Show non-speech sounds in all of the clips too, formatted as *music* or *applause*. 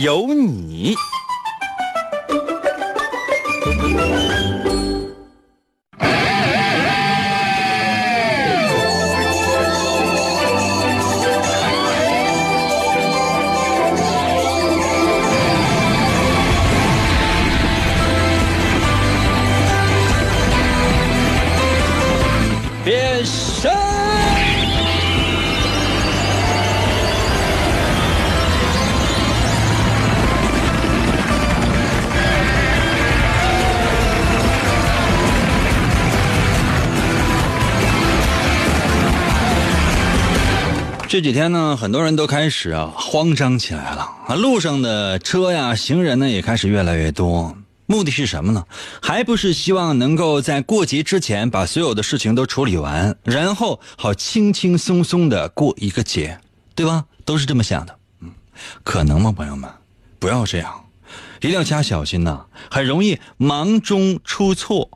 有你。这几天呢，很多人都开始啊慌张起来了啊，路上的车呀、行人呢也开始越来越多。目的是什么呢？还不是希望能够在过节之前把所有的事情都处理完，然后好轻轻松松的过一个节，对吧？都是这么想的。嗯，可能吗，朋友们？不要这样，一定要加小心呐、很容易忙中出错。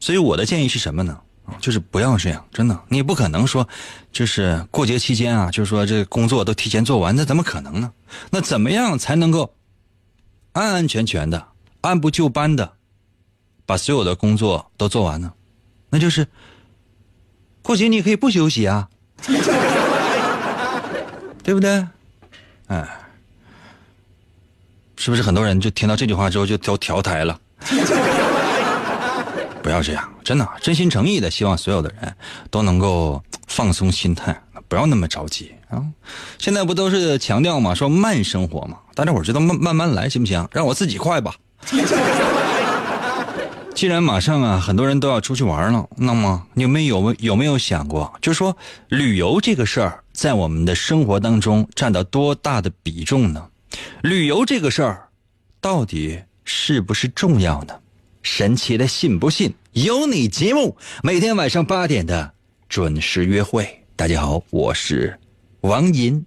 所以我的建议是什么呢？就是不要这样，真的，你不可能说，就是过节期间啊，就是说这工作都提前做完，那怎么可能呢？那怎么样才能够安安全全的、按部就班的把所有的工作都做完呢？那就是过节你可以不休息啊，*laughs* 对不对？哎，是不是很多人就听到这句话之后就都调台了？不要这样，真的，真心诚意的希望所有的人都能够放松心态，不要那么着急啊！现在不都是强调嘛，说慢生活嘛，大家伙知道慢慢慢来行不行？让我自己快吧。既然马上啊，很多人都要出去玩了，那么你们有没有有没有想过，就说旅游这个事儿在我们的生活当中占到多大的比重呢？旅游这个事儿到底是不是重要呢？神奇的信不信由你节目，每天晚上八点的准时约会。大家好，我是王银，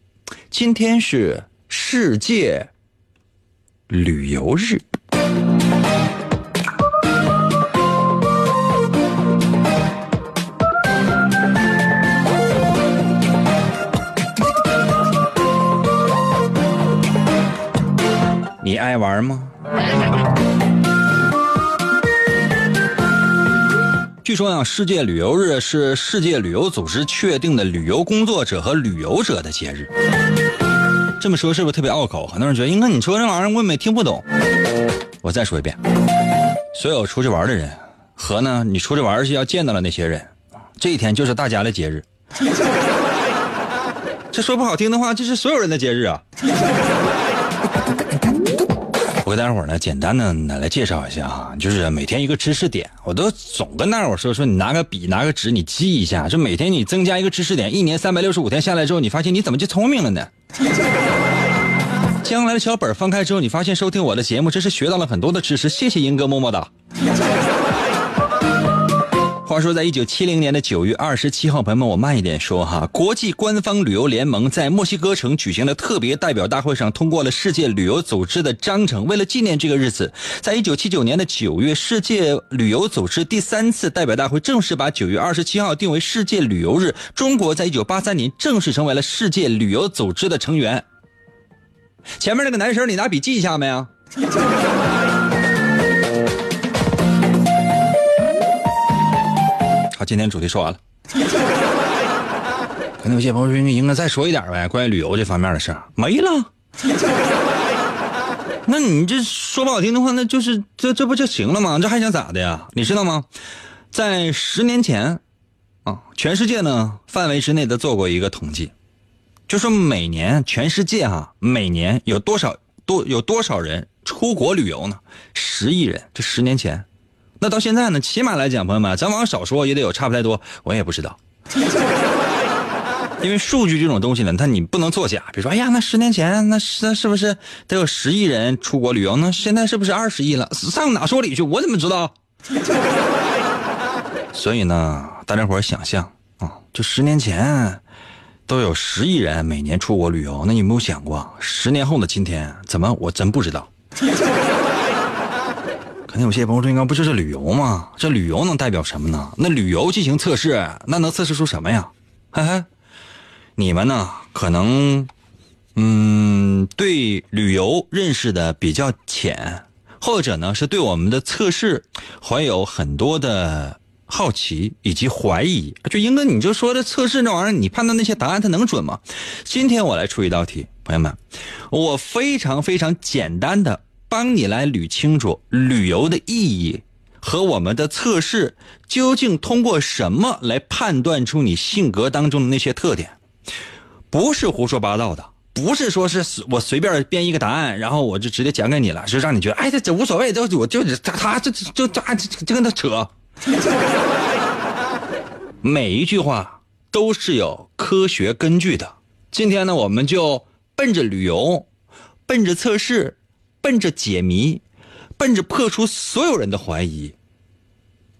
今天是世界旅游日。你爱玩吗？据说呀，世界旅游日是世界旅游组织确定的旅游工作者和旅游者的节日。这么说是不是特别拗口？很多人觉得，应该你说这玩意儿我也没听不懂。我再说一遍，所有出去玩的人和呢，你出去玩是要见到了那些人，这一天就是大家的节日。这说不好听的话，这是所有人的节日啊。我给大家伙呢简单的来介绍一下啊，就是每天一个知识点，我都总跟那儿我说说，你拿个笔拿个纸你记一下，就每天你增加一个知识点，一年三百六十五天下来之后，你发现你怎么就聪明了呢？*laughs* 将来的小本翻开之后，你发现收听我的节目，真是学到了很多的知识，谢谢英哥么么哒。话说，在一九七零年的九月二十七号，朋友们，我慢一点说哈。国际官方旅游联盟在墨西哥城举行的特别代表大会上通过了世界旅游组织的章程。为了纪念这个日子，在一九七九年的九月，世界旅游组织第三次代表大会正式把九月二十七号定为世界旅游日。中国在一九八三年正式成为了世界旅游组织的成员。前面那个男生，你拿笔记一下没有？今天主题说完了。*laughs* 可能有些朋友说，应该再说一点呗，关于旅游这方面的事没了。*laughs* 那你这说不好听的话，那就是这这不就行了吗？这还想咋的呀？你知道吗？在十年前，啊，全世界呢范围之内的做过一个统计，就说每年全世界哈、每年有多少多有多少人出国旅游呢？十亿人，这十年前。那到现在呢？起码来讲，朋友们，咱往少说也得有差不太多，我也不知道。*laughs* 因为数据这种东西呢，它你不能作假。比如说，哎呀，那十年前那是是不是得有十亿人出国旅游？那现在是不是二十亿了？上哪说理去？我怎么知道？*laughs* 所以呢，大家伙想象啊，就十年前都有十亿人每年出国旅游，那你有没有想过，十年后的今天怎么？我真不知道。可能有些朋友说，应该不就是旅游吗？这旅游能代表什么呢？那旅游进行测试，那能测试出什么呀？嘿嘿，你们呢？可能，嗯，对旅游认识的比较浅，或者呢是对我们的测试怀有很多的好奇以及怀疑。就英哥，你就说这测试那玩意儿，你判断那些答案它能准吗？今天我来出一道题，朋友们，我非常非常简单的。帮你来捋清楚旅游的意义和我们的测试究竟通过什么来判断出你性格当中的那些特点，不是胡说八道的，不是说是我随便编一个答案，然后我就直接讲给你了，是让你觉得哎这这无所谓，都我就他他这就就就跟他扯，*laughs* 每一句话都是有科学根据的。今天呢，我们就奔着旅游，奔着测试。奔着解谜，奔着破除所有人的怀疑，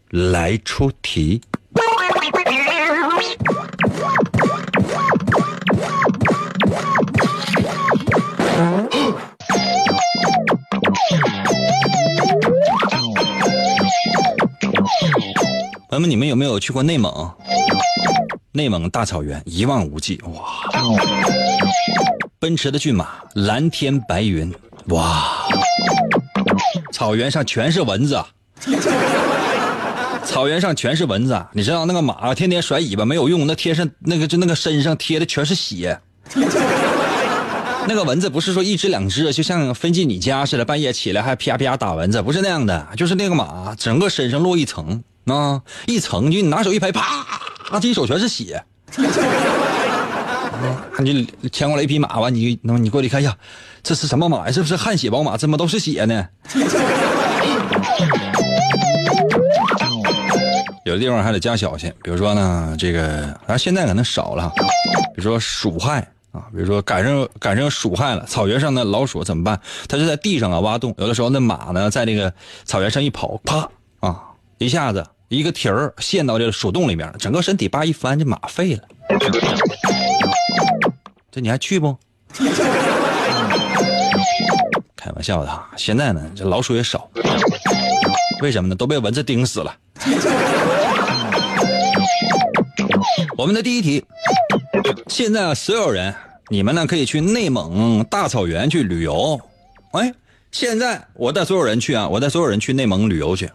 来出题。朋友们，你们有没有去过内蒙？内蒙大草原一望无际，哇！奔驰的骏马，蓝天白云。哇，草原上全是蚊子，草原上全是蚊子。你知道那个马天天甩尾巴没有用，那贴上那个就那个身上贴的全是血。那个蚊子不是说一只两只，就像飞进你家似的，半夜起来还啪啪打蚊子，不是那样的，就是那个马整个身上落一层啊，一层就你拿手一拍，啪，这一手全是血。啊，你牵过来一匹马完，你那么你过来看一下。这是什么马呀？是不是汗血宝马？怎么都是血呢？*laughs* 有的地方还得加小心，比如说呢，这个啊现在可能少了，比如说鼠害啊，比如说赶上赶上鼠害了，草原上的老鼠怎么办？它就在地上啊挖洞，有的时候那马呢在这个草原上一跑，啪啊一下子一个蹄儿陷到这个鼠洞里面，整个身体叭一翻，这马废了。这你还去不？*laughs* 开玩笑的哈，现在呢，这老鼠也少，为什么呢？都被蚊子叮死了。*laughs* 我们的第一题，现在所有人，你们呢可以去内蒙大草原去旅游。哎，现在我带所有人去啊，我带所有人去内蒙旅游去。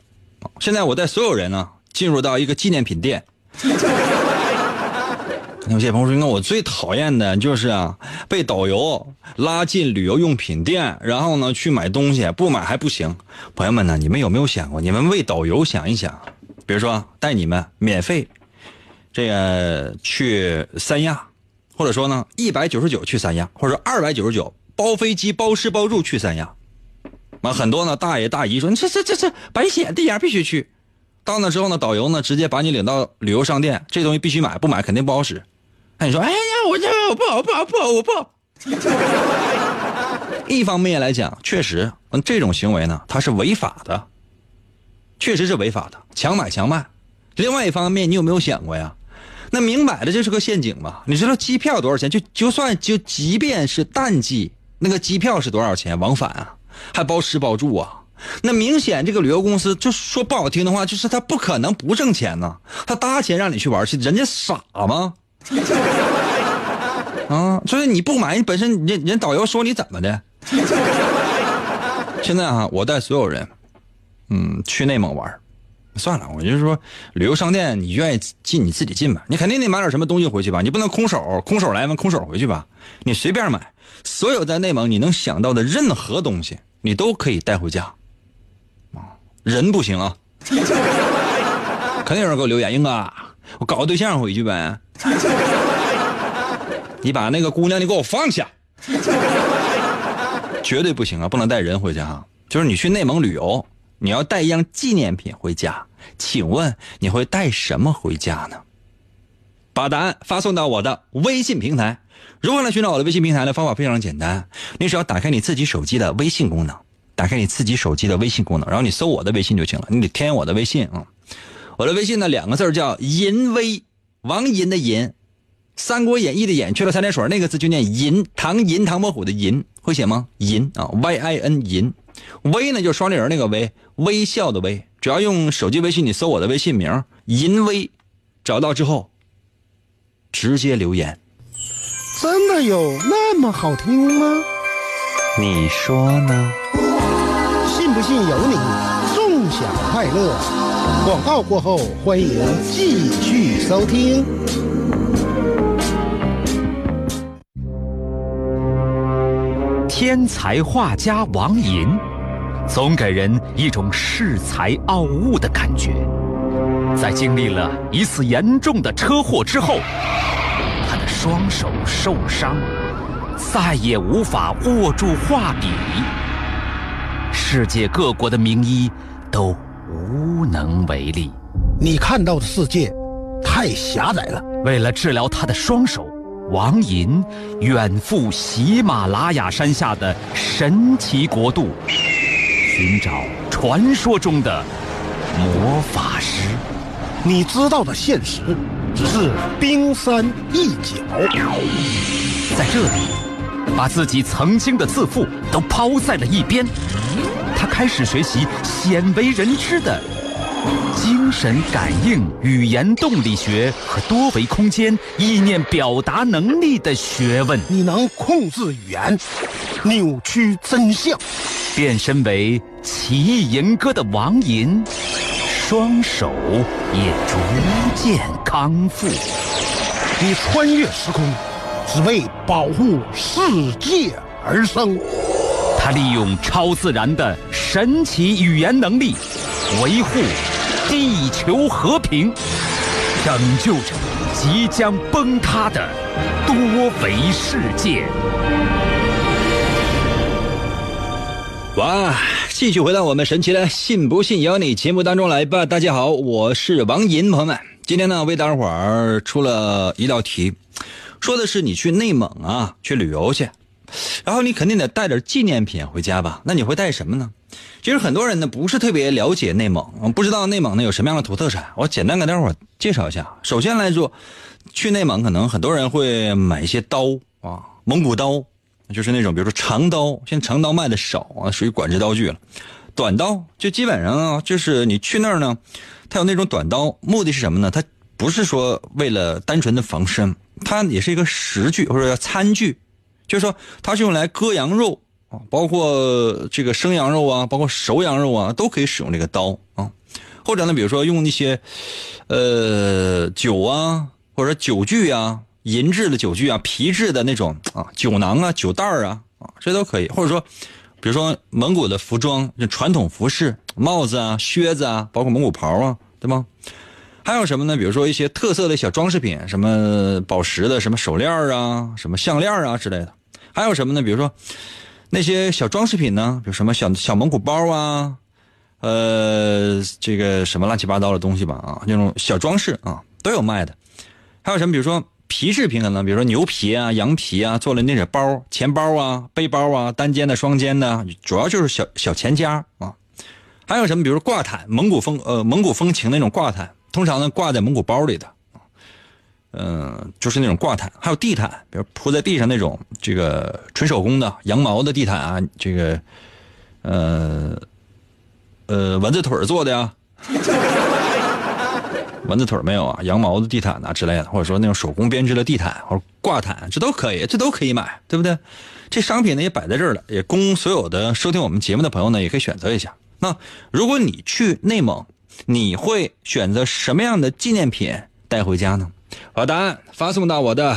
现在我带所有人呢进入到一个纪念品店。有些朋友说：“那我最讨厌的就是啊，被导游拉进旅游用品店，然后呢去买东西，不买还不行。”朋友们呢，你们有没有想过，你们为导游想一想？比如说带你们免费，这个去三亚，或者说呢一百九十九去三亚，或者二百九十九包飞机包吃包住去三亚。啊，很多呢大爷大姨说：“你这这这这白险地呀，必须去。”到那之后呢，导游呢直接把你领到旅游商店，这东西必须买，不买肯定不好使。那你说，哎呀，我这我不好，不好，不好，我不好。*laughs* 一方面来讲，确实，这种行为呢，它是违法的，确实是违法的，强买强卖。另外一方面，你有没有想过呀？那明摆着就是个陷阱嘛！你知道机票多少钱？就就算就即便是淡季，那个机票是多少钱？往返啊，还包吃包住啊。那明显这个旅游公司，就说不好听的话，就是他不可能不挣钱呢。他搭钱让你去玩去，人家傻吗？*laughs* 啊，就是你不买，你本身人人导游说你怎么的？*laughs* 现在哈，我带所有人，嗯，去内蒙玩。算了，我就是说，旅游商店你愿意进你自己进吧，你肯定得买点什么东西回去吧，你不能空手空手来完空手回去吧？你随便买，所有在内蒙你能想到的任何东西，你都可以带回家。啊，人不行啊！*laughs* 肯定有人给我留言，英哥。我搞个对象回去呗，你把那个姑娘你给我放下，绝对不行啊，不能带人回去哈。就是你去内蒙旅游，你要带一样纪念品回家，请问你会带什么回家呢？把答案发送到我的微信平台。如何来寻找我的微信平台呢？方法非常简单，你只要打开你自己手机的微信功能，打开你自己手机的微信功能，然后你搜我的微信就行了。你得添我的微信啊。我的微信呢，两个字叫淫威，王淫的淫，《三国演义》的演去了三点水，那个字就念淫，唐银唐伯虎的银，会写吗？淫啊，Y I N 淫。微呢就是双立人那个微，微笑的微。只要用手机微信，你搜我的微信名淫威，找到之后直接留言。真的有那么好听吗？你说呢？信不信由你。纵享快乐。广告过后，欢迎继续收听。天才画家王寅，总给人一种恃才傲物的感觉。在经历了一次严重的车祸之后。他的双手受伤，再也无法握住画笔。世界各国的名医都无能为力。你看到的世界太狭窄了。为了治疗他的双手，王寅远赴喜马拉雅山下的神奇国度，寻找传说中的魔法师。你知道的现实。只是冰山一角，在这里，把自己曾经的自负都抛在了一边。他开始学习鲜为人知的精神感应、语言动力学和多维空间意念表达能力的学问。你能控制语言，扭曲真相，变身为奇异吟歌的王吟。双手也逐渐康复。你穿越时空，只为保护世界而生。他利用超自然的神奇语言能力，维护地球和平，拯救着即将崩塌的多维世界。哇！继续回到我们神奇的“信不信由你”节目当中来吧。大家好，我是王银，朋友们，今天呢为大伙儿出了一道题，说的是你去内蒙啊去旅游去，然后你肯定得带点纪念品回家吧？那你会带什么呢？其实很多人呢不是特别了解内蒙，不知道内蒙呢有什么样的土特产。我简单给大伙介绍一下。首先来说，去内蒙可能很多人会买一些刀啊，蒙古刀。就是那种，比如说长刀，现在长刀卖的少啊，属于管制刀具了。短刀就基本上啊，就是你去那儿呢，它有那种短刀，目的是什么呢？它不是说为了单纯的防身，它也是一个食具或者叫餐具，就是说它是用来割羊肉啊，包括这个生羊肉啊，包括熟羊肉啊，都可以使用这个刀啊。或者呢，比如说用那些呃酒啊，或者酒具啊。银质的酒具啊，皮质的那种啊，酒囊啊，酒袋啊，啊，这都可以。或者说，比如说蒙古的服装，就传统服饰，帽子啊，靴子啊，包括蒙古袍啊，对吗？还有什么呢？比如说一些特色的小装饰品，什么宝石的，什么手链啊，什么项链啊之类的。还有什么呢？比如说那些小装饰品呢，比如什么小小蒙古包啊，呃，这个什么乱七八糟的东西吧，啊，那种小装饰啊，都有卖的。还有什么？比如说。皮饰品可能，比如说牛皮啊、羊皮啊，做了那些包、钱包啊、背包啊，单肩的、双肩的，主要就是小小钱夹啊。还有什么？比如说挂毯，蒙古风呃蒙古风情那种挂毯，通常呢挂在蒙古包里的，嗯，就是那种挂毯。还有地毯，比如铺在地上那种这个纯手工的羊毛的地毯啊，这个呃呃蚊子腿做的呀。*laughs* 蚊子腿没有啊？羊毛的地毯呐之类的，或者说那种手工编织的地毯或者挂毯，这都可以，这都可以买，对不对？这商品呢也摆在这儿了，也供所有的收听我们节目的朋友呢也可以选择一下。那如果你去内蒙，你会选择什么样的纪念品带回家呢？把答案发送到我的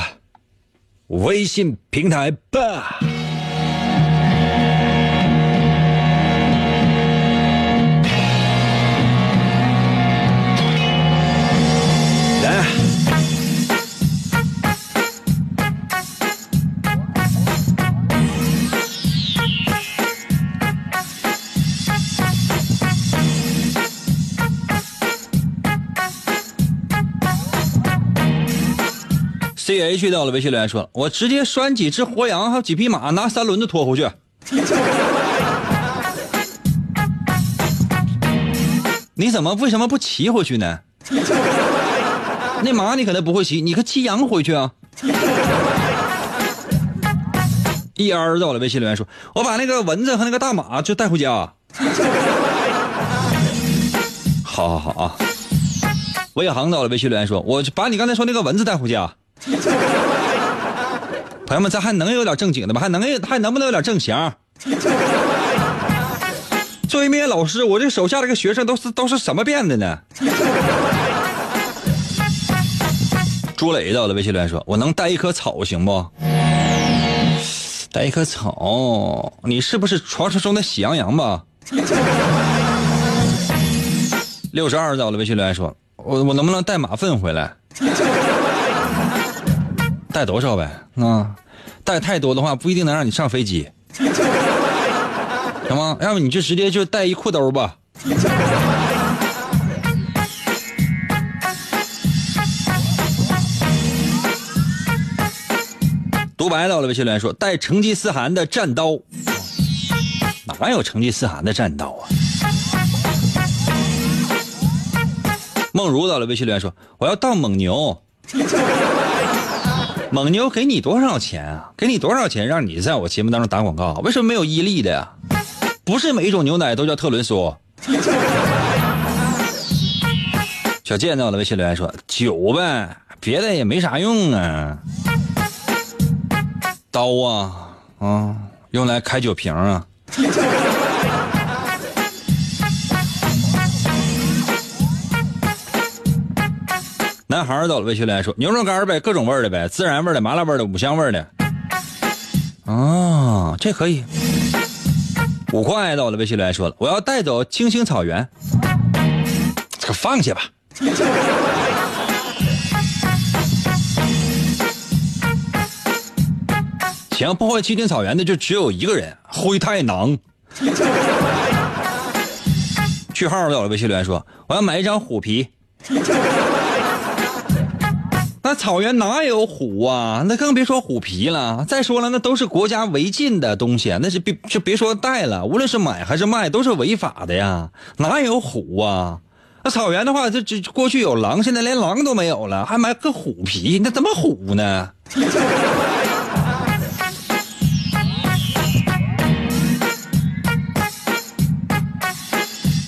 微信平台吧。C H 到了微信留言说：“我直接拴几只活羊还有几匹马，拿三轮子拖回去。*laughs* ”你怎么为什么不骑回去呢？那马你可能不会骑，你可骑羊回去啊。*laughs* E R 到了微信留言说：“我把那个蚊子和那个大马就带回家。*laughs* ”好好好啊！魏航到了微信留言说：“我把你刚才说那个蚊子带回家。” *laughs* 朋友们，咱还能有点正经的吗？还能还能不能有点正形？作为一名老师，我这手下这个学生都是都是什么变的呢？朱磊到了微信留言说：“我能带一棵草行不？带一棵草，你是不是传说中的喜羊羊吧？”六十二到了微信留言说：“我我能不能带马粪回来？带多少呗？啊，带太多的话不一定能让你上飞机。*laughs* ”行吗？要不你就直接就带一裤兜吧。独白到了，微信留言说带成吉思汗的战刀。哪有成吉思汗的战刀啊？梦如到了，微信留言说我要当蒙牛。蒙牛给你多少钱啊？给你多少钱让你在我节目当中打广告？为什么没有伊利的呀？不是每一种牛奶都叫特仑苏。小健到了，微信留言说酒呗，别的也没啥用啊。刀啊啊，用来开酒瓶啊。男孩到了，微信留言说牛肉干呗，各种味的呗，孜然味的、麻辣味的、五香味的。哦，这可以。五块到了，微信留言说了，我要带走青青草原，这个放下吧。*laughs* 想破坏青青草原的就只有一个人，灰太狼。*laughs* 句号到了，微信留言说，我要买一张虎皮。那草原哪有虎啊？那更别说虎皮了。再说了，那都是国家违禁的东西，那是别就别说带了。无论是买还是卖，都是违法的呀。哪有虎啊？那草原的话，这这过去有狼，现在连狼都没有了，还买个虎皮，那怎么虎呢？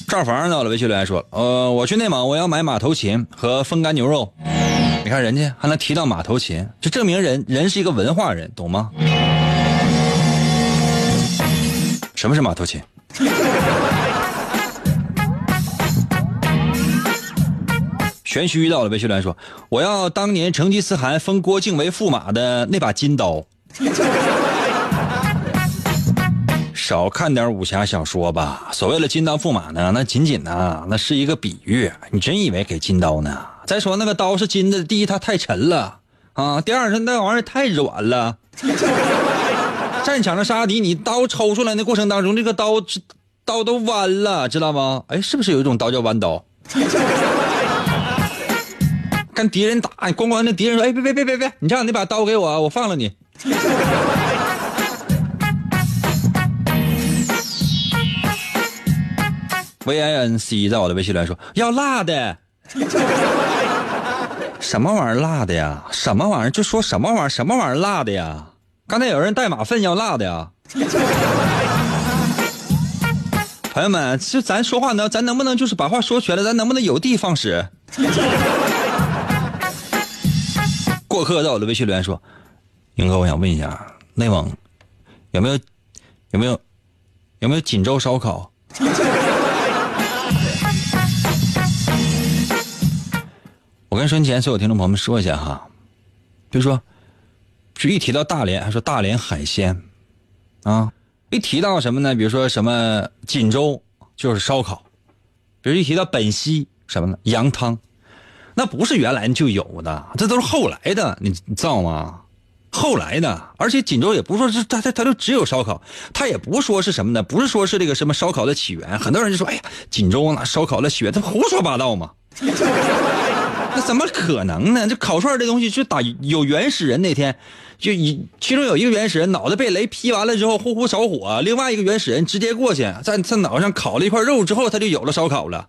赵房到了，微信留言说，呃，我去内蒙，我要买马头琴和风干牛肉。看人家还能提到马头琴，就证明人人是一个文化人，懂吗？什么是马头琴？玄虚遇到了，魏学良说：“我要当年成吉思汗封郭靖为驸马的那把金刀。”少看点武侠小说吧。所谓的金刀驸马呢，那仅仅呢，那是一个比喻。你真以为给金刀呢？再说那个刀是金的，第一它太沉了啊，第二是那玩意儿太软了。战场上杀敌，你刀抽出来的过程当中，这个刀刀都弯了，知道吗？哎，是不是有一种刀叫弯刀？*laughs* 跟敌人打，你咣咣，那敌人说：“哎，别别别别别，你这样，你把刀给我，我放了你。” V I N C 在我的微信来说要辣的，什么玩意儿辣的呀？什么玩意儿？就说什么玩意儿？什么玩意儿辣的呀？刚才有人带马粪要辣的呀？朋友们，就咱说话呢，咱能不能就是把话说全了？咱能不能有的放矢？过客在我的微信留言说：“英哥，我想问一下，内蒙有没有有没有有没有锦州烧烤？”我跟收音前所有听众朋友们说一下哈，就说，就一提到大连，还说大连海鲜，啊，一提到什么呢？比如说什么锦州就是烧烤，比如一提到本溪什么呢？羊汤，那不是原来就有的，这都是后来的，你你知道吗？后来的，而且锦州也不说是它它它就只有烧烤，它也不说是什么呢？不是说是这个什么烧烤的起源，很多人就说，哎呀，锦州那烧烤的起源，它胡说八道嘛。那怎么可能呢？这烤串这东西就打有原始人那天，就一其中有一个原始人脑袋被雷劈完了之后呼呼着火，另外一个原始人直接过去在在脑上烤了一块肉之后，他就有了烧烤了。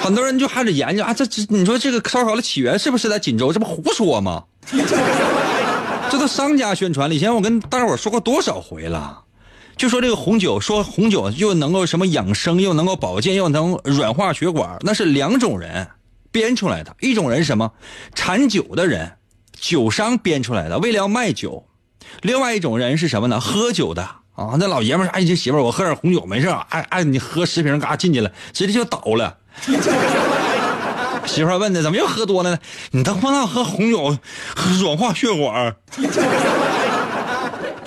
很多人就开始研究啊，这这你说这个烧烤的起源是不是在锦州？这不胡说吗？*laughs* 这都商家宣传了。以前我跟大伙说过多少回了，就说这个红酒，说红酒又能够什么养生，又能够保健，又能软化血管，那是两种人编出来的。一种人什么？产酒的人，酒商编出来的，为了要卖酒。另外一种人是什么呢？喝酒的啊，那老爷们儿，哎，这媳妇儿，我喝点红酒没事哎哎，你喝十瓶，嘎进去了，直接就倒了。媳妇儿问的，怎么又喝多了呢？你他妈那喝红酒 *laughs* 软化血管 *laughs*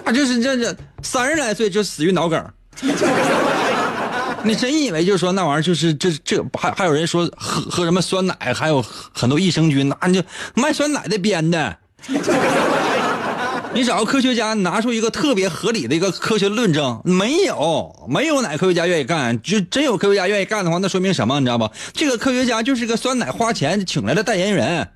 啊，就是这这三十来岁就死于脑梗你真以为就是说那玩意儿就是这这还还有人说喝喝什么酸奶，还有很多益生菌，那你就卖酸奶的编的。你找个科学家拿出一个特别合理的一个科学论证，没有，没有哪科学家愿意干。就真有科学家愿意干的话，那说明什么？你知道吧？这个科学家就是个酸奶花钱请来的代言人。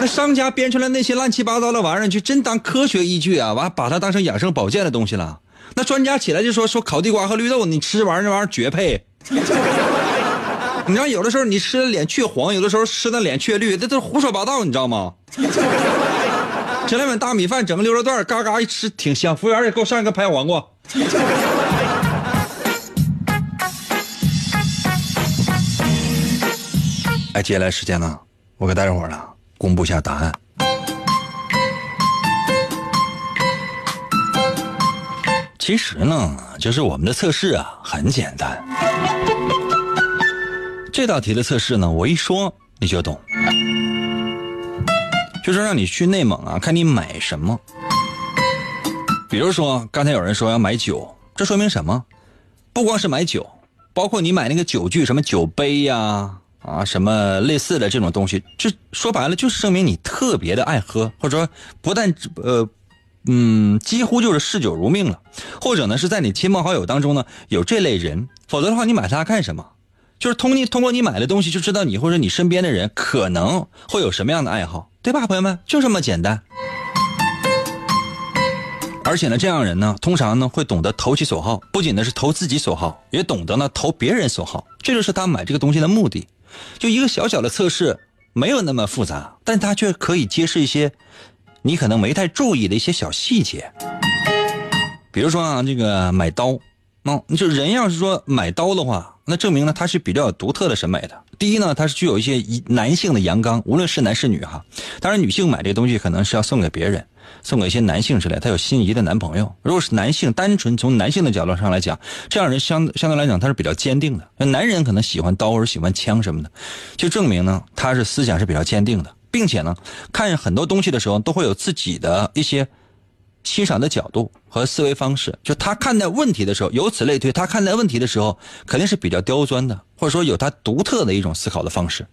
那商家编出来那些乱七八糟的玩意儿，就真当科学依据啊？完把它当成养生保健的东西了？那专家起来就说说烤地瓜和绿豆，你吃玩意儿那玩意儿绝配。你知道有的时候你吃的脸却黄，有的时候吃的脸却绿，这都胡说八道，你知道吗？*laughs* 整两碗大米饭，整个溜肉段，嘎嘎一吃挺香。服务员也给我上一个拍黄瓜。哎，接下来时间呢，我给大家伙呢公布一下答案。其实呢，就是我们的测试啊，很简单。这道题的测试呢，我一说你就懂。就是让你去内蒙啊，看你买什么。比如说，刚才有人说要买酒，这说明什么？不光是买酒，包括你买那个酒具，什么酒杯呀，啊，什么类似的这种东西，这说白了就是证明你特别的爱喝，或者说不但呃，嗯，几乎就是嗜酒如命了，或者呢是在你亲朋好友当中呢有这类人，否则的话你买它干什么？就是通你通过你买的东西就知道你或者你身边的人可能会有什么样的爱好。对吧，朋友们，就这么简单。而且呢，这样人呢，通常呢会懂得投其所好，不仅呢是投自己所好，也懂得呢投别人所好。这就是他买这个东西的目的。就一个小小的测试，没有那么复杂，但他却可以揭示一些你可能没太注意的一些小细节。比如说啊，这个买刀，那就人要是说买刀的话，那证明呢他是比较有独特的审美的。第一呢，他是具有一些男性的阳刚，无论是男是女哈。当然，女性买这东西可能是要送给别人，送给一些男性之类，他有心仪的男朋友。如果是男性，单纯从男性的角度上来讲，这样人相相对来讲他是比较坚定的。那男人可能喜欢刀或者喜欢枪什么的，就证明呢他是思想是比较坚定的，并且呢看很多东西的时候都会有自己的一些。欣赏的角度和思维方式，就他看待问题的时候，由此类推，他看待问题的时候肯定是比较刁钻的，或者说有他独特的一种思考的方式，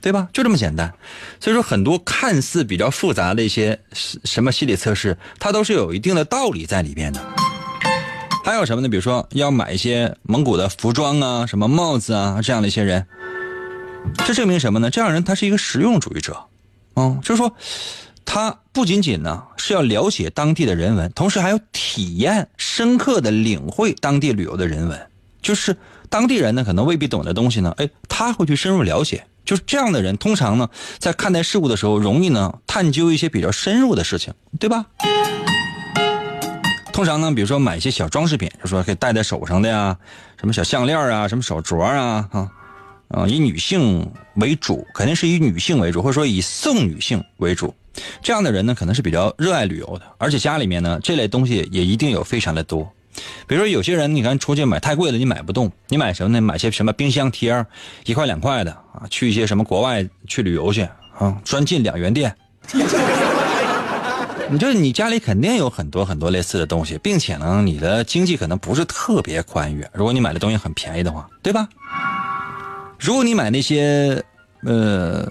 对吧？就这么简单。所以说，很多看似比较复杂的一些什么心理测试，它都是有一定的道理在里边的。还有什么呢？比如说要买一些蒙古的服装啊，什么帽子啊，这样的一些人，这证明什么呢？这样人他是一个实用主义者，嗯，就是说。他不仅仅呢是要了解当地的人文，同时还要体验深刻的领会当地旅游的人文。就是当地人呢可能未必懂的东西呢，哎，他会去深入了解。就是这样的人，通常呢在看待事物的时候，容易呢探究一些比较深入的事情，对吧？通常呢，比如说买一些小装饰品，就说可以戴在手上的呀，什么小项链啊，什么手镯啊，啊，啊，以女性为主，肯定是以女性为主，或者说以送女性为主。这样的人呢，可能是比较热爱旅游的，而且家里面呢，这类东西也一定有非常的多。比如说有些人，你看出去买太贵了，你买不动，你买什么呢？买些什么冰箱贴一块两块的啊，去一些什么国外去旅游去啊，专进两元店。你 *laughs* 就你家里肯定有很多很多类似的东西，并且呢，你的经济可能不是特别宽裕。如果你买的东西很便宜的话，对吧？如果你买那些，呃。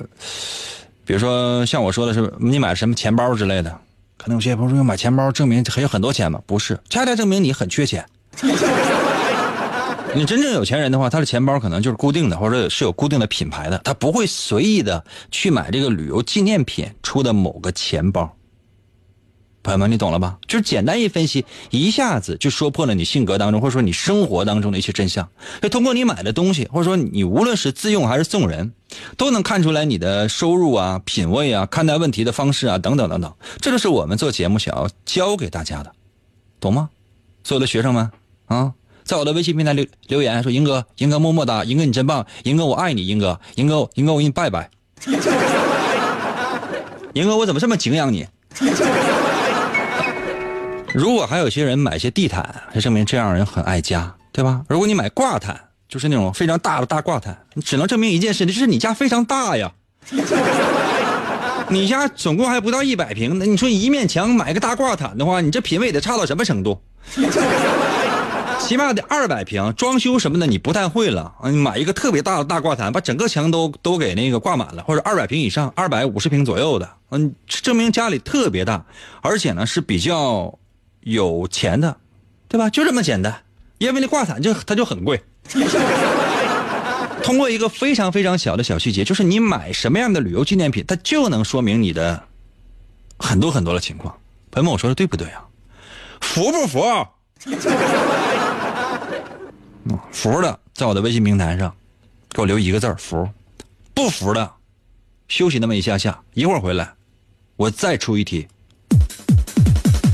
比如说，像我说的是，你买什么钱包之类的，可能有些朋友说买钱包证明还有很多钱吗？不是，恰恰证明你很缺钱。*laughs* 你真正有钱人的话，他的钱包可能就是固定的，或者是有固定的品牌的，他不会随意的去买这个旅游纪念品出的某个钱包。朋友们，你懂了吧？就是简单一分析，一下子就说破了你性格当中，或者说你生活当中的一些真相。就通过你买的东西，或者说你无论是自用还是送人，都能看出来你的收入啊、品味啊、看待问题的方式啊等等等等。这就是我们做节目想要教给大家的，懂吗？所有的学生们啊，在我的微信平台留留言说：“英哥，英哥么么哒，英哥你真棒，英哥我爱你，英哥，英哥，英哥我给你拜拜。”英哥，我怎么这么敬仰你？如果还有些人买些地毯，这证明这样人很爱家，对吧？如果你买挂毯，就是那种非常大的大挂毯，你只能证明一件事，就是你家非常大呀。你家总共还不到一百平，那你说一面墙买个大挂毯的话，你这品味得差到什么程度？起码得二百平，装修什么的你不太会了啊！你买一个特别大的大挂毯，把整个墙都都给那个挂满了，或者二百平以上，二百五十平左右的，嗯，证明家里特别大，而且呢是比较。有钱的，对吧？就这么简单，因为那挂毯就它就很贵。*laughs* 通过一个非常非常小的小细节，就是你买什么样的旅游纪念品，它就能说明你的很多很多的情况。朋友们，我说的对不对啊？服不服？*laughs* 服的，在我的微信平台上给我留一个字服；不服的，休息那么一下下，一会儿回来，我再出一题。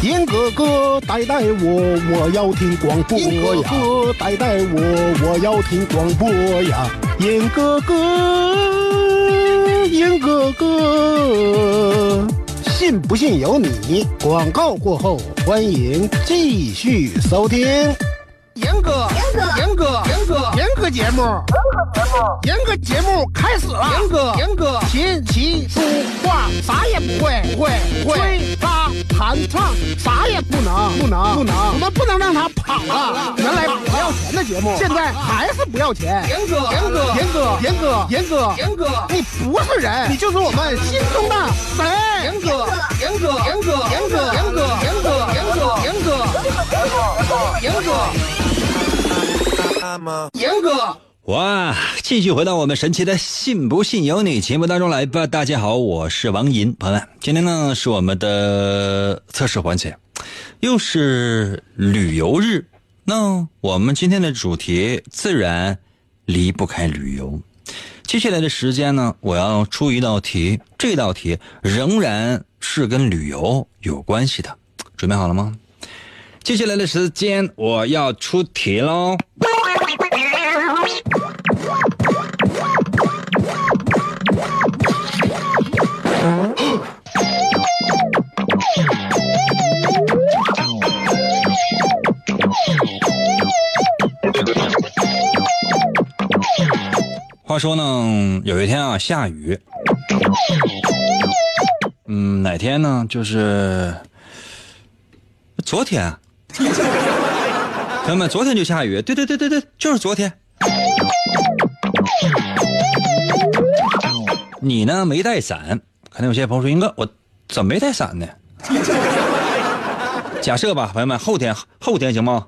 严哥哥，带带我，我要听广播呀！严哥哥，带带我，我要听广播呀！严哥哥，严哥哥，信不信由你。广告过后，欢迎继续收听。严哥，严哥，严哥，严哥，严哥节目，严哥节目开始了。严哥，严哥，琴棋书画啥也不会，不会，不会。吹拉弹唱啥也不能，不能，不能。我们不能让他跑了。原来不要钱的节目，现在还是不要钱。严哥，严哥，严哥，严哥，严哥，严哥，你不是人，你就是我们心中的神。严哥，严哥，严哥，严哥，严哥，严哥，严哥，严哥，严哥。严哥，哇！继续回到我们神奇的“信不信由你”节目当中来吧。大家好，我是王银，朋友们，今天呢是我们的测试环节，又是旅游日。那我们今天的主题自然离不开旅游。接下来的时间呢，我要出一道题，这道题仍然是跟旅游有关系的。准备好了吗？接下来的时间，我要出题喽。话说呢，有一天啊，下雨。嗯，哪天呢？就是昨天。朋友们，昨天就下雨，对对对对对，就是昨天。你呢？没带伞？可能有些朋友说：“英哥，我怎么没带伞呢？”假设吧，朋友们，后天后天行吗？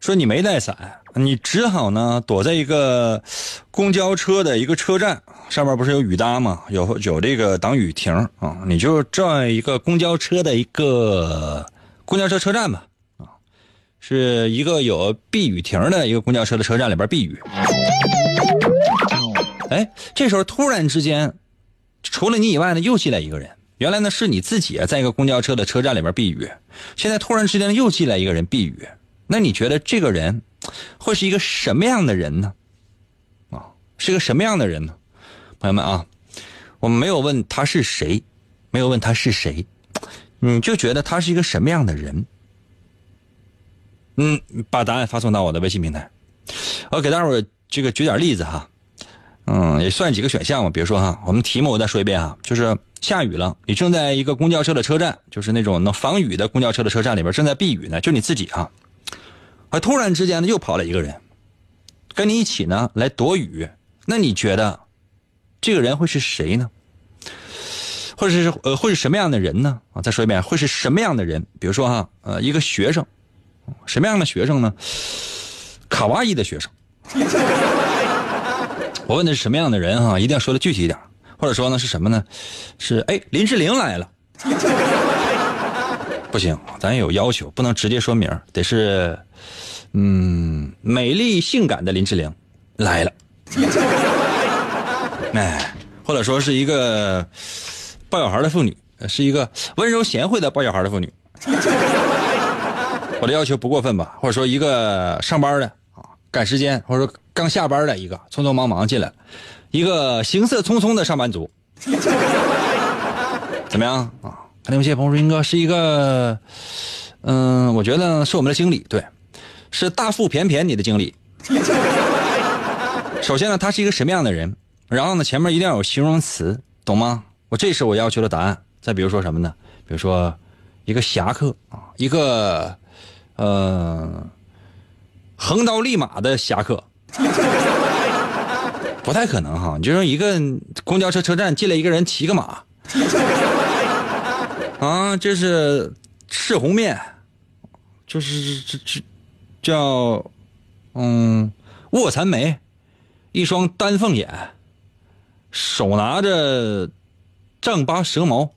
说你没带伞，你只好呢躲在一个公交车的一个车站上面，不是有雨搭吗？有有这个挡雨亭啊，你就在一个公交车的一个公交车车站吧，啊，是一个有避雨亭的一个公交车的车站里边避雨。哎，这时候突然之间，除了你以外呢，又进来一个人。原来呢是你自己，在一个公交车的车站里边避雨，现在突然之间又进来一个人避雨。那你觉得这个人会是一个什么样的人呢？啊，是个什么样的人呢？朋友们啊，我们没有问他是谁，没有问他是谁，你就觉得他是一个什么样的人？嗯，把答案发送到我的微信平台，我给大伙这个举点例子哈，嗯，也算几个选项嘛。比如说哈，我们题目我再说一遍哈，就是下雨了，你正在一个公交车的车站，就是那种能防雨的公交车的车站里边正在避雨呢，就你自己啊。啊！突然之间呢，又跑了一个人，跟你一起呢来躲雨。那你觉得，这个人会是谁呢？或者是呃，会是什么样的人呢？啊，再说一遍，会是什么样的人？比如说哈，呃，一个学生，什么样的学生呢？卡哇伊的学生。我问的是什么样的人哈、一定要说的具体一点，或者说呢是什么呢？是哎，林志玲来了。不行，咱有要求，不能直接说名得是，嗯，美丽性感的林志玲来了。*laughs* 哎，或者说是一个抱小孩的妇女，是一个温柔贤惠的抱小孩的妇女。*laughs* 我的要求不过分吧？或者说一个上班的啊，赶时间，或者说刚下班的一个，匆匆忙忙进来，一个行色匆匆的上班族，*laughs* 怎么样啊？看有些朋友说，英哥是一个，嗯，我觉得是我们的经理，对，是大腹便便你的经理。首先呢，他是一个什么样的人？然后呢，前面一定要有形容词，懂吗？我这是我要求的答案。再比如说什么呢？比如说一个侠客啊，一个呃横刀立马的侠客，不太可能哈。你就说一个公交车车站进来一个人骑个马，啊，这是赤红面，就是这这叫嗯卧蚕眉，一双丹凤眼，手拿着丈八蛇矛，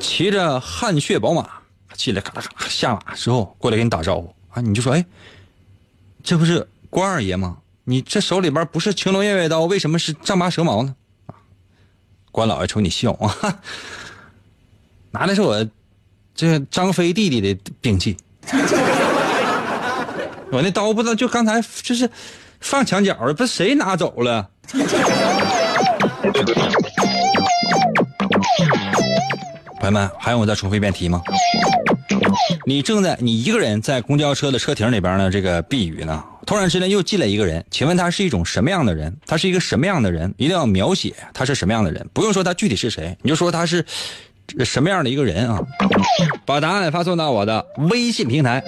骑着汗血宝马进来，咔嚓咔嚓下马之后过来给你打招呼啊，你就说哎，这不是关二爷吗？你这手里边不是青龙偃月刀，为什么是丈八蛇矛呢？关老爷瞅你笑啊，*laughs* 拿的是我这张飞弟弟的兵器。*laughs* 我那刀不知道，就刚才就是放墙角了，不是谁拿走了？*laughs* 朋友们，还用我再重复一遍题吗？你正在你一个人在公交车的车亭里边呢，这个避雨呢，突然之间又进来一个人，请问他是一种什么样的人？他是一个什么样的人？一定要描写他是什么样的人，不用说他具体是谁，你就说他是 *laughs* 什么样的一个人啊？把答案发送到我的微信平台。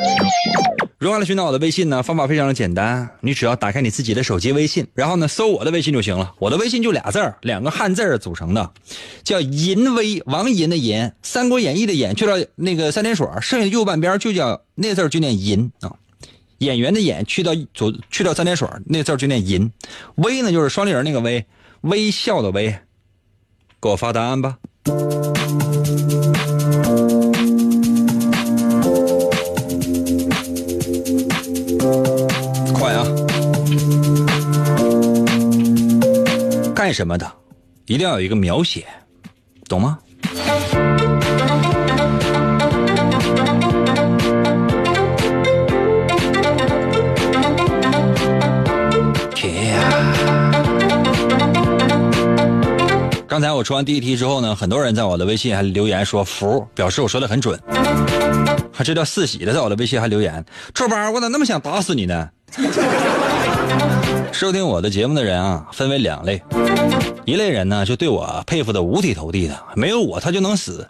如何来寻找我的微信呢？方法非常的简单，你只要打开你自己的手机微信，然后呢搜我的微信就行了。我的微信就俩字儿，两个汉字儿组成的，叫淫威，王淫的淫，《三国演义》的演去掉那个三点水，剩下的右半边就叫那字儿就念淫啊。演员的演去掉左去掉三点水，那字就念淫。微呢就是双立人那个微，微笑的微。给我发答案吧。快啊！干什么的，一定要有一个描写，懂吗？刚才我出完第一题之后呢，很多人在我的微信还留言说服，表示我说的很准。还这叫四喜的，在我的微信还留言：“臭宝，我咋那么想打死你呢？” *laughs* 收听我的节目的人啊，分为两类，一类人呢就对我佩服的五体投地的，没有我他就能死；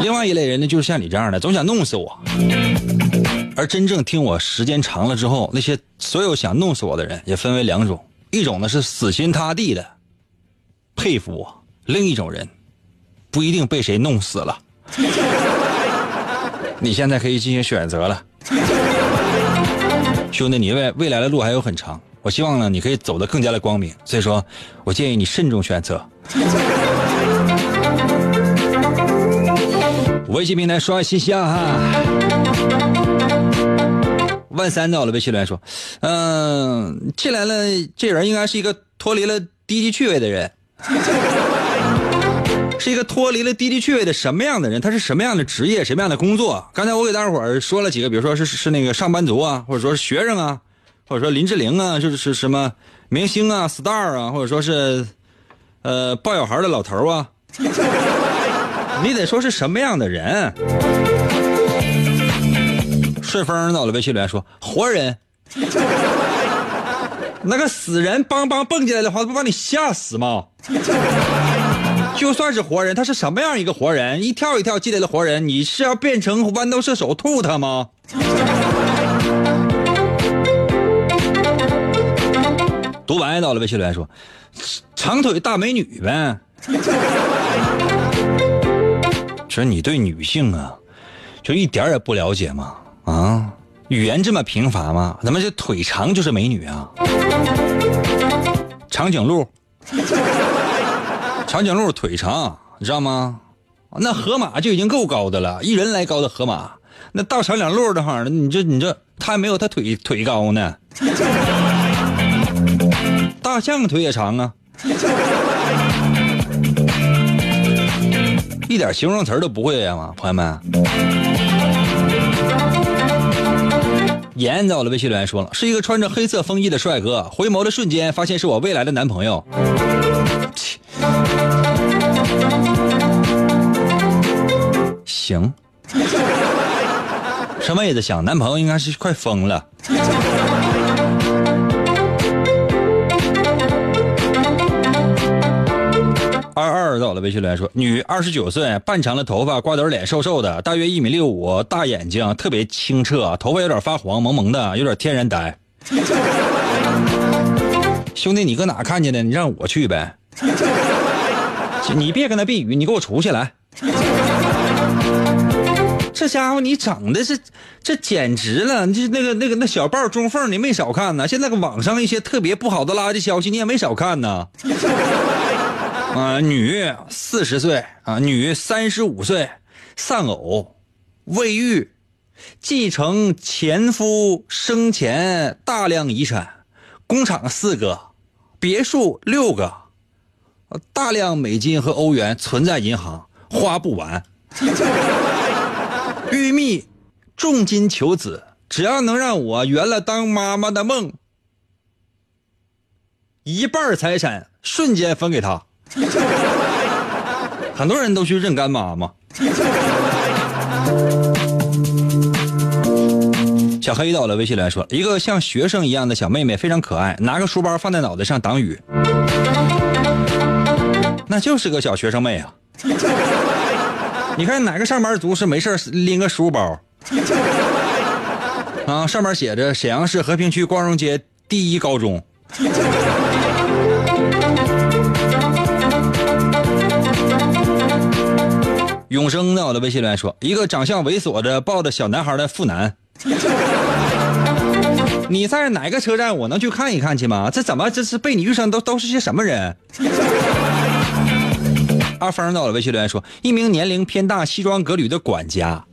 另外一类人呢，就是像你这样的，总想弄死我。而真正听我时间长了之后，那些所有想弄死我的人也分为两种，一种呢是死心塌地的佩服我，另一种人不一定被谁弄死了。*laughs* 你现在可以进行选择了，兄弟，你未未来的路还有很长，我希望呢你可以走得更加的光明，所以说，我建议你慎重选择。微信平台刷信息啊哈。万三在我的微信留言说，嗯、进来了，这人应该是一个脱离了低级趣味的人。*laughs* 是一个脱离了低级趣味的什么样的人？他是什么样的职业？什么样的工作？刚才我给大伙儿说了几个，比如说是是那个上班族啊，或者说是学生啊，或者说林志玲啊，就是是什么明星啊、star 啊，或者说是呃抱小孩的老头啊，*laughs* 你得说是什么样的人？顺风到了微信留言说活人，*laughs* 那个死人梆梆蹦进来的话，不把你吓死吗？*laughs* 就算是活人，他是什么样一个活人？一跳一跳进来的活人，你是要变成豌豆射手吐他吗？*laughs* 独白到了微信留言说：“长腿大美女呗。”其实你对女性啊，就一点也不了解吗？啊，语言这么贫乏吗？怎么这腿长就是美女啊？长颈鹿，长颈鹿腿长，你知道吗？那河马就已经够高的了，一人来高的河马，那大长两路的话，你这你这他还没有他腿腿高呢。大象腿也长啊，一点形容词都不会呀吗？朋友们，严在我的微信留言说了，是一个穿着黑色风衣的帅哥，回眸的瞬间发现是我未来的男朋友。行，*laughs* 什么也在想，男朋友应该是快疯了。二二到了，微信留言说：女，二十九岁，半长的头发，瓜子脸，瘦瘦的，大约一米六五，大眼睛，特别清澈，头发有点发黄，萌萌的，有点天然呆。*laughs* 兄弟，你搁哪看见的？你让我去呗。*laughs* 你别跟他避雨，你给我出去来。这家伙你长得是，这简直了！你那个那个那小报中缝你没少看呢。现在个网上一些特别不好的垃圾消息你也没少看呢。啊，女四十岁啊，女三十五岁，丧偶，未育，继承前夫生前大量遗产，工厂四个，别墅六个，大量美金和欧元存在银行，花不完。玉蜜重金求子，只要能让我圆了当妈妈的梦，一半财产瞬间分给他。*laughs* 很多人都去认干妈妈。小黑到了微信来说，一个像学生一样的小妹妹非常可爱，拿个书包放在脑袋上挡雨，那就是个小学生妹啊。你看哪个上班族是没事拎个书包？啊，上面写着沈阳市和平区光荣街第一高中。永生在我的微信里说，一个长相猥琐的抱着小男孩的妇男。你在哪个车站？我能去看一看去吗？这怎么这是被你遇上都都是些什么人？阿峰在我的微信留言说，一名年龄偏大、西装革履的管家。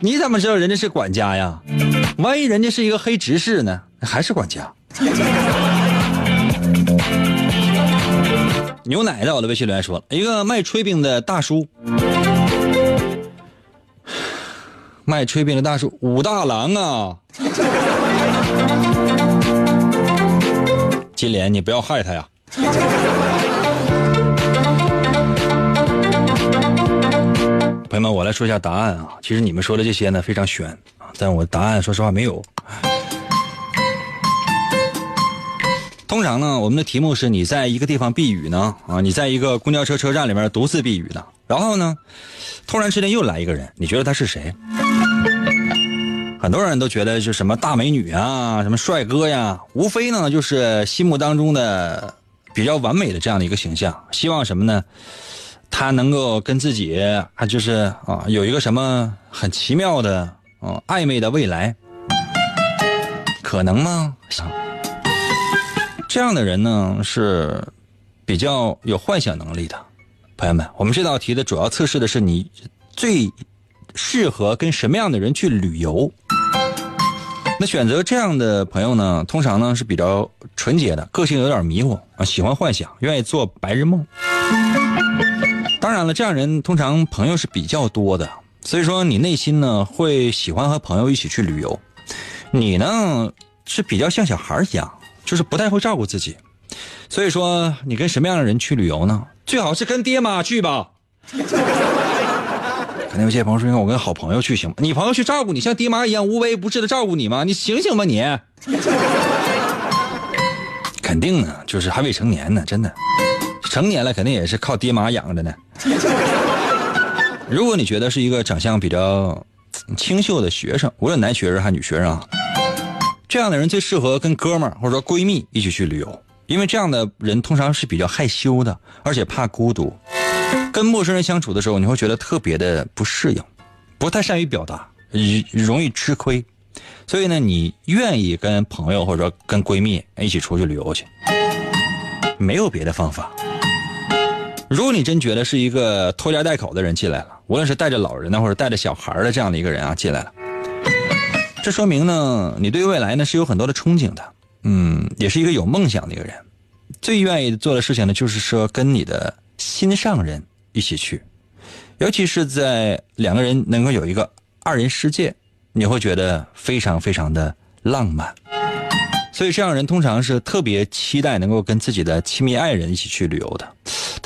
你怎么知道人家是管家呀？万一人家是一个黑执事呢？还是管家？牛奶在我的微信留言说一个卖炊饼的大叔，卖炊饼的大叔武大郎啊！金莲，你不要害他呀！朋友们，我来说一下答案啊。其实你们说的这些呢非常悬啊，但我答案说实话没有。通常呢，我们的题目是你在一个地方避雨呢，啊，你在一个公交车车站里面独自避雨呢，然后呢，突然之间又来一个人，你觉得他是谁？很多人都觉得是什么大美女啊，什么帅哥呀，无非呢就是心目当中的比较完美的这样的一个形象，希望什么呢？他能够跟自己啊，就是啊，有一个什么很奇妙的啊暧昧的未来，可能吗？这样的人呢是比较有幻想能力的，朋友们，我们这道题的主要测试的是你最适合跟什么样的人去旅游。那选择这样的朋友呢，通常呢是比较纯洁的，个性有点迷糊啊，喜欢幻想，愿意做白日梦。当然了，这样人通常朋友是比较多的，所以说你内心呢会喜欢和朋友一起去旅游。你呢是比较像小孩一样。就是不太会照顾自己，所以说你跟什么样的人去旅游呢？最好是跟爹妈去吧。可能有些朋友说，我跟好朋友去行吗？你朋友去照顾你，像爹妈一样无微不至的照顾你吗？你醒醒吧你！*laughs* 肯定呢，就是还未成年呢，真的，成年了肯定也是靠爹妈养着呢。如果你觉得是一个长相比较清秀的学生，无论男学生还是女学生。这样的人最适合跟哥们儿或者说闺蜜一起去旅游，因为这样的人通常是比较害羞的，而且怕孤独。跟陌生人相处的时候，你会觉得特别的不适应。不太善于表达，容易吃亏，所以呢，你愿意跟朋友或者说跟闺蜜一起出去旅游去，没有别的方法。如果你真觉得是一个拖家带口的人进来了，无论是带着老人呢，或者带着小孩的这样的一个人啊进来了，这说明呢，你对未来呢是有很多的憧憬的，嗯，也是一个有梦想的一个人。最愿意做的事情呢，就是说跟你的心上人一起去，尤其是在两个人能够有一个二人世界，你会觉得非常非常的浪漫。所以这样人通常是特别期待能够跟自己的亲密爱人一起去旅游的。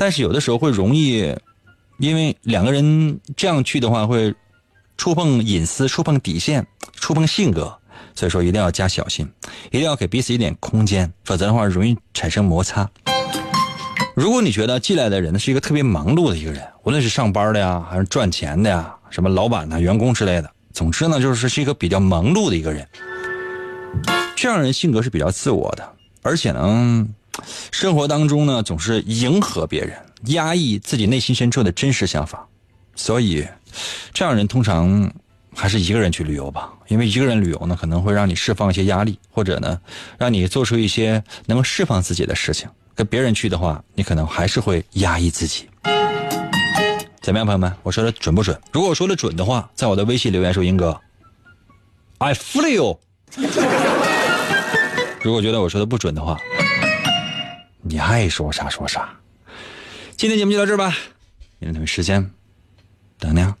但是有的时候会容易，因为两个人这样去的话会触碰隐私、触碰底线、触碰性格，所以说一定要加小心，一定要给彼此一点空间，否则的话容易产生摩擦。如果你觉得进来的人是一个特别忙碌的一个人，无论是上班的呀，还是赚钱的呀，什么老板呐、员工之类的，总之呢，就是是一个比较忙碌的一个人。这样人性格是比较自我的，而且呢。生活当中呢，总是迎合别人，压抑自己内心深处的真实想法，所以，这样人通常还是一个人去旅游吧。因为一个人旅游呢，可能会让你释放一些压力，或者呢，让你做出一些能够释放自己的事情。跟别人去的话，你可能还是会压抑自己。怎么样，朋友们？我说的准不准？如果我说的准的话，在我的微信留言说：“英哥，I feel。”如果觉得我说的不准的话，你爱说啥说啥，今天节目就到这儿吧，明天同一时间等你啊。